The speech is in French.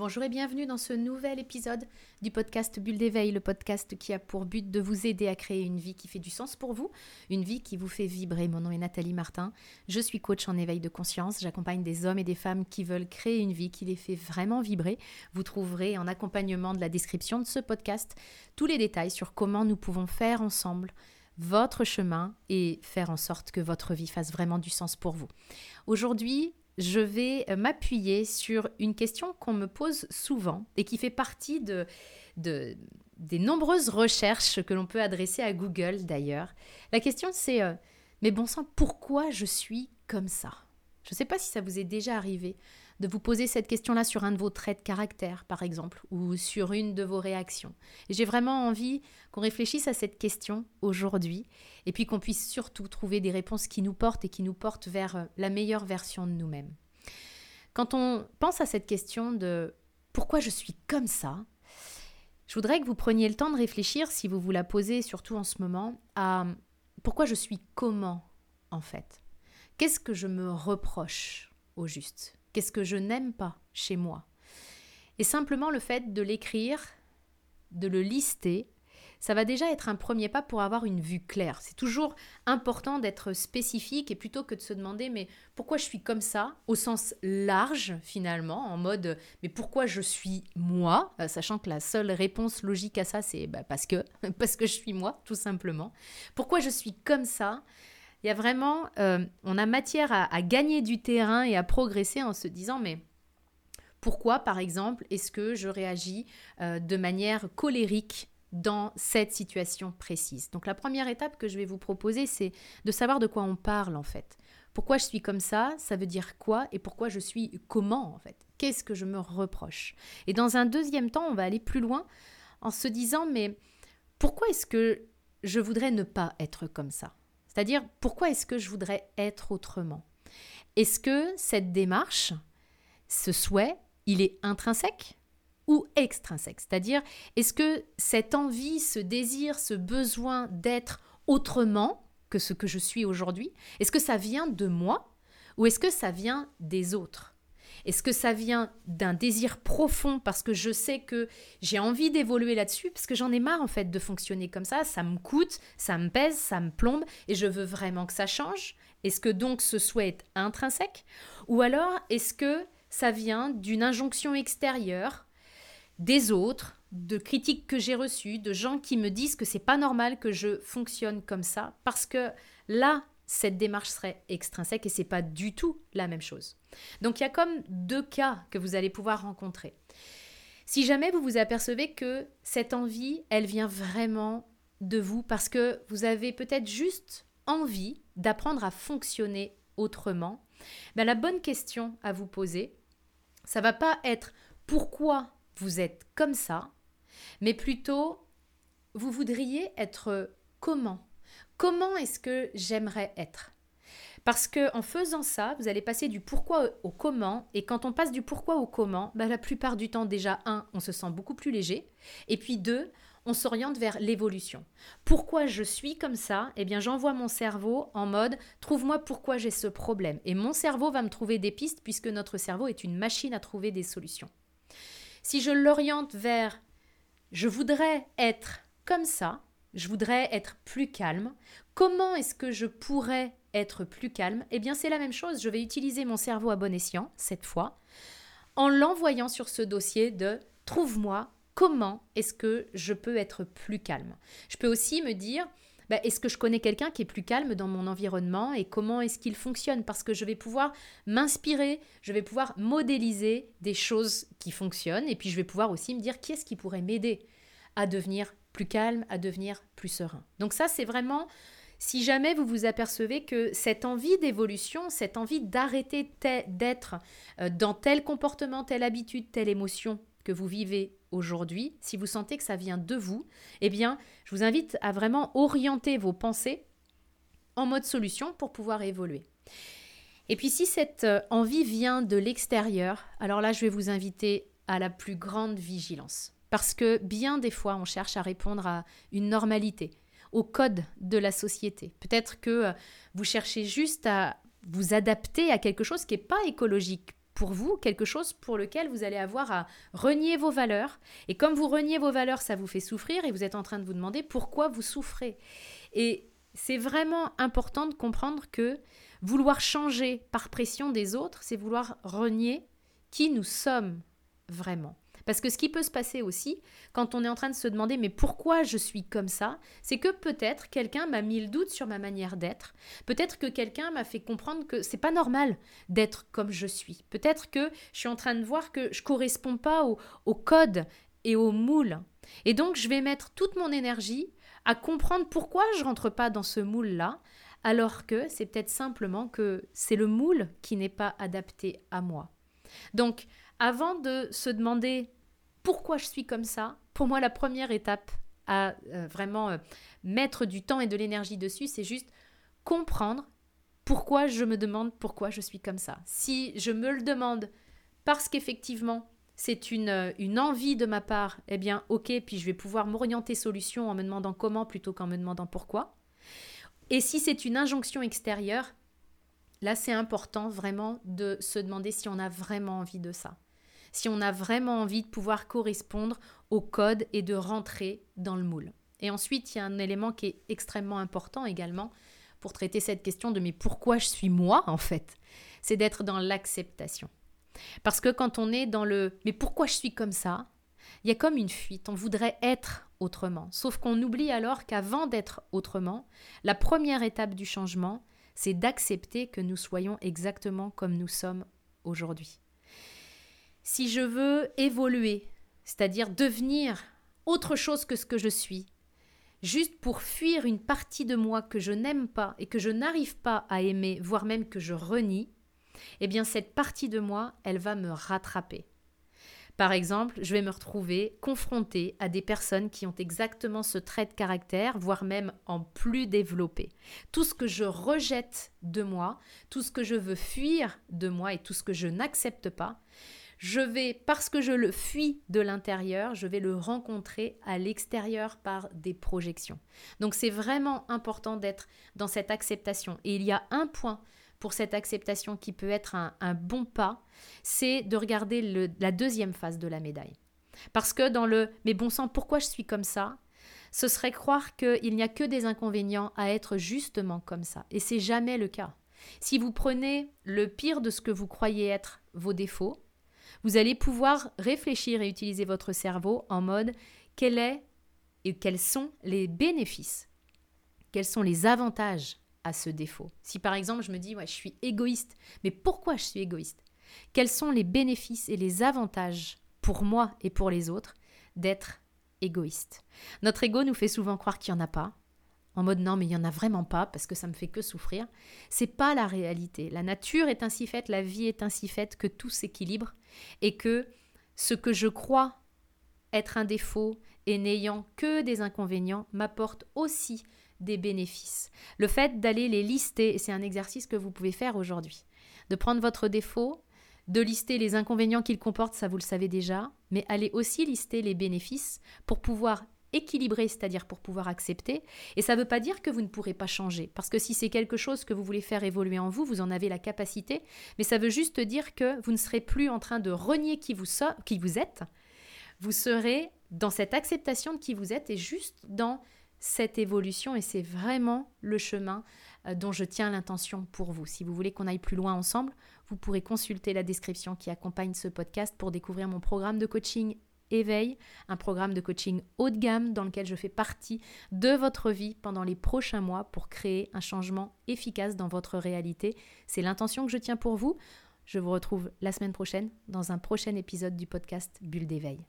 Bonjour et bienvenue dans ce nouvel épisode du podcast Bulle d'éveil, le podcast qui a pour but de vous aider à créer une vie qui fait du sens pour vous, une vie qui vous fait vibrer. Mon nom est Nathalie Martin, je suis coach en éveil de conscience, j'accompagne des hommes et des femmes qui veulent créer une vie qui les fait vraiment vibrer. Vous trouverez en accompagnement de la description de ce podcast tous les détails sur comment nous pouvons faire ensemble votre chemin et faire en sorte que votre vie fasse vraiment du sens pour vous. Aujourd'hui, je vais euh, m'appuyer sur une question qu'on me pose souvent et qui fait partie de, des nombreuses recherches que l'on peut adresser à Google d'ailleurs. La question c'est, euh, mais bon sang, pourquoi je suis comme ça? Je ne sais pas si ça vous est déjà arrivé de vous poser cette question-là sur un de vos traits de caractère, par exemple, ou sur une de vos réactions. J'ai vraiment envie qu'on réfléchisse à cette question aujourd'hui, et puis qu'on puisse surtout trouver des réponses qui nous portent et qui nous portent vers euh, la meilleure version de nous-mêmes. Quand on pense à cette question de pourquoi je suis comme ça, je voudrais que vous preniez le temps de réfléchir, si vous vous la posez surtout en ce moment, à pourquoi je suis comment en fait? Qu'est-ce que je me reproche au juste? Qu'est-ce que je n'aime pas chez moi Et simplement le fait de l'écrire, de le lister, ça va déjà être un premier pas pour avoir une vue claire. C'est toujours important d'être spécifique et plutôt que de se demander mais pourquoi je suis comme ça au sens large finalement en mode mais pourquoi je suis moi euh, sachant que la seule réponse logique à ça c'est bah, parce que parce que je suis moi tout simplement. Pourquoi je suis comme ça il y a vraiment, euh, on a matière à, gagner du terrain et à progresser en se disant, mais pourquoi, par exemple, est-ce que je réagis euh, de manière colérique dans cette situation précise? Donc la première étape que je vais vous proposer, c'est de savoir de quoi on parle en fait. Pourquoi je suis comme ça? Ça veut dire quoi? Et pourquoi je suis comment en fait? Qu'est-ce que je me reproche? Et dans un deuxième temps, on va aller plus loin en se disant, mais pourquoi est-ce que je voudrais ne pas être comme ça? C'est-à-dire, pourquoi est-ce que je voudrais être autrement? Est-ce que cette démarche, ce souhait, il est intrinsèque ou extrinsèque? C'est-à-dire, est-ce que cette envie, ce désir, ce besoin d'être autrement que ce que je suis aujourd'hui, est-ce que ça vient de moi ou est-ce que ça vient des autres? Est-ce que ça vient d'un désir profond parce que je sais que j'ai envie d'évoluer là-dessus? Parce que j'en ai marre en fait de fonctionner comme ça, ça me coûte, ça me pèse, ça me plombe et je veux vraiment que ça change. Est-ce que donc ce souhait est intrinsèque? Ou alors est-ce que ça vient d'une injonction extérieure des autres, de critiques que j'ai reçues, de gens qui me disent que c'est pas normal que je fonctionne comme ça? Parce que là cette démarche serait extrinsèque et c'est pas du tout la même chose. Donc il y a comme deux cas que vous allez pouvoir rencontrer. Si jamais vous vous apercevez que cette envie, elle vient vraiment de vous parce que vous avez peut-être juste envie d'apprendre à fonctionner autrement, ben la bonne question à vous poser, ça va pas être pourquoi vous êtes comme ça, mais plutôt vous voudriez être comment Comment est-ce que j'aimerais être? Parce que en faisant ça, vous allez passer du pourquoi au comment. Et quand on passe du pourquoi au comment, bah, la plupart du temps, déjà, un, on se sent beaucoup plus léger. Et puis deux, on s'oriente vers l'évolution. Pourquoi je suis comme ça? Eh bien, j'envoie mon cerveau en mode trouve-moi pourquoi j'ai ce problème. Et mon cerveau va me trouver des pistes puisque notre cerveau est une machine à trouver des solutions. Si je l'oriente vers je voudrais être comme ça, je voudrais être plus calme. Comment est-ce que je pourrais être plus calme? Eh bien, c'est la même chose. Je vais utiliser mon cerveau à bon escient, cette fois, en l'envoyant sur ce dossier de trouve-moi comment est-ce que je peux être plus calme? Je peux aussi me dire, bah, est-ce que je connais quelqu'un qui est plus calme dans mon environnement et comment est-ce qu'il fonctionne? Parce que je vais pouvoir m'inspirer, je vais pouvoir modéliser des choses qui fonctionnent et puis je vais pouvoir aussi me dire qui est-ce qui pourrait m'aider à devenir plus calme, à devenir plus serein. Donc ça, c'est vraiment, si jamais vous vous apercevez que cette envie d'évolution, cette envie d'arrêter d'être euh, dans tel comportement, telle habitude, telle émotion que vous vivez aujourd'hui, si vous sentez que ça vient de vous, eh bien, je vous invite à vraiment orienter vos pensées en mode solution pour pouvoir évoluer. Et puis si cette euh, envie vient de l'extérieur, alors là, je vais vous inviter à la plus grande vigilance. Parce que bien des fois, on cherche à répondre à une normalité, au code de la société. Peut-être que euh, vous cherchez juste à vous adapter à quelque chose qui n'est pas écologique pour vous quelque chose pour lequel vous allez avoir à renier vos valeurs. Et comme vous reniez vos valeurs, ça vous fait souffrir et vous êtes en train de vous demander pourquoi vous souffrez. Et c'est vraiment important de comprendre que vouloir changer par pression des autres, c'est vouloir renier qui nous sommes vraiment. Parce que ce qui peut se passer aussi, quand on est en train de se demander mais pourquoi je suis comme ça, c'est que peut-être quelqu'un m'a mis le doute sur ma manière d'être. Peut-être que quelqu'un m'a fait comprendre que c'est pas normal d'être comme je suis. Peut-être que je suis en train de voir que je corresponds pas au, au code et au moule. Et donc je vais mettre toute mon énergie à comprendre pourquoi je rentre pas dans ce moule-là, alors que c'est peut-être simplement que c'est le moule qui n'est pas adapté à moi. Donc, avant de se demander pourquoi je suis comme ça, pour moi, la première étape à euh, vraiment euh, mettre du temps et de l'énergie dessus, c'est juste comprendre pourquoi je me demande pourquoi je suis comme ça. Si je me le demande parce qu'effectivement, c'est une, euh, une, envie de ma part, eh bien, ok, puis je vais pouvoir m'orienter solution en me demandant comment plutôt qu'en me demandant pourquoi. Et si c'est une injonction extérieure, là, c'est important vraiment de se demander si on a vraiment envie de ça. Si on a vraiment envie de pouvoir correspondre au code et de rentrer dans le moule. Et ensuite, il y a un élément qui est extrêmement important également pour traiter cette question de mais pourquoi je suis moi en fait? C'est d'être dans l'acceptation. Parce que quand on est dans le mais pourquoi je suis comme ça il y a comme une fuite, on voudrait être autrement. Sauf qu'on oublie alors qu'avant d'être autrement, la première étape du changement, c'est d'accepter que nous soyons exactement comme nous sommes aujourd'hui. Si je veux évoluer, c'est-à-dire devenir autre chose que ce que je suis, juste pour fuir une partie de moi que je n'aime pas et que je n'arrive pas à aimer, voire même que je renie, eh bien cette partie de moi, elle va me rattraper. Par exemple, je vais me retrouver confrontée à des personnes qui ont exactement ce trait de caractère, voire même en plus développé. Tout ce que je rejette de moi, tout ce que je veux fuir de moi et tout ce que je n'accepte pas, je vais, parce que je le fuis de l'intérieur, je vais le rencontrer à l'extérieur par des projections. Donc c'est vraiment important d'être dans cette acceptation. Et il y a un point pour cette acceptation qui peut être un, bon pas, c'est de regarder la deuxième face de la médaille. Parce que dans le mais bon sang, pourquoi je suis comme ça? Ce serait croire qu'il n'y a que des inconvénients à être justement comme ça. Et c'est jamais le cas. Si vous prenez le pire de ce que vous croyez être vos défauts, vous allez pouvoir réfléchir et utiliser votre cerveau en mode quel est et quels sont les bénéfices, quels sont les avantages à ce défaut? Si par exemple je me dis, ouais, je suis égoïste, mais pourquoi je suis égoïste? Quels sont les bénéfices et les avantages pour moi et pour les autres d'être égoïste? Notre ego nous fait souvent croire qu'il n'y en a pas, en mode non mais il n'y en a vraiment pas parce que ça me fait que souffrir. C'est pas la réalité. La nature est ainsi faite, la vie est ainsi faite que tout s'équilibre et que ce que je crois être un défaut et n'ayant que des inconvénients m'apporte aussi des bénéfices. Le fait d'aller les lister, c'est un exercice que vous pouvez faire aujourd'hui, de prendre votre défaut, de lister les inconvénients qu'il comporte, ça vous le savez déjà, mais allez aussi lister les bénéfices pour pouvoir équilibrer, c'est-à-dire pour pouvoir accepter. Et ça ne veut pas dire que vous ne pourrez pas changer, parce que si c'est quelque chose que vous voulez faire évoluer en vous, vous en avez la capacité, mais ça veut juste dire que vous ne serez plus en train de renier qui vous, qui vous êtes, vous serez dans cette acceptation de qui vous êtes et juste dans cette évolution et c'est vraiment le chemin euh, dont je tiens l'intention pour vous. Si vous voulez qu'on aille plus loin ensemble, vous pourrez consulter la description qui accompagne ce podcast pour découvrir mon programme de coaching Éveil, un programme de coaching haut de gamme dans lequel je fais partie de votre vie pendant les prochains mois pour créer un changement efficace dans votre réalité. C'est l'intention que je tiens pour vous. Je vous retrouve la semaine prochaine dans un prochain épisode du podcast Bulle d'éveil.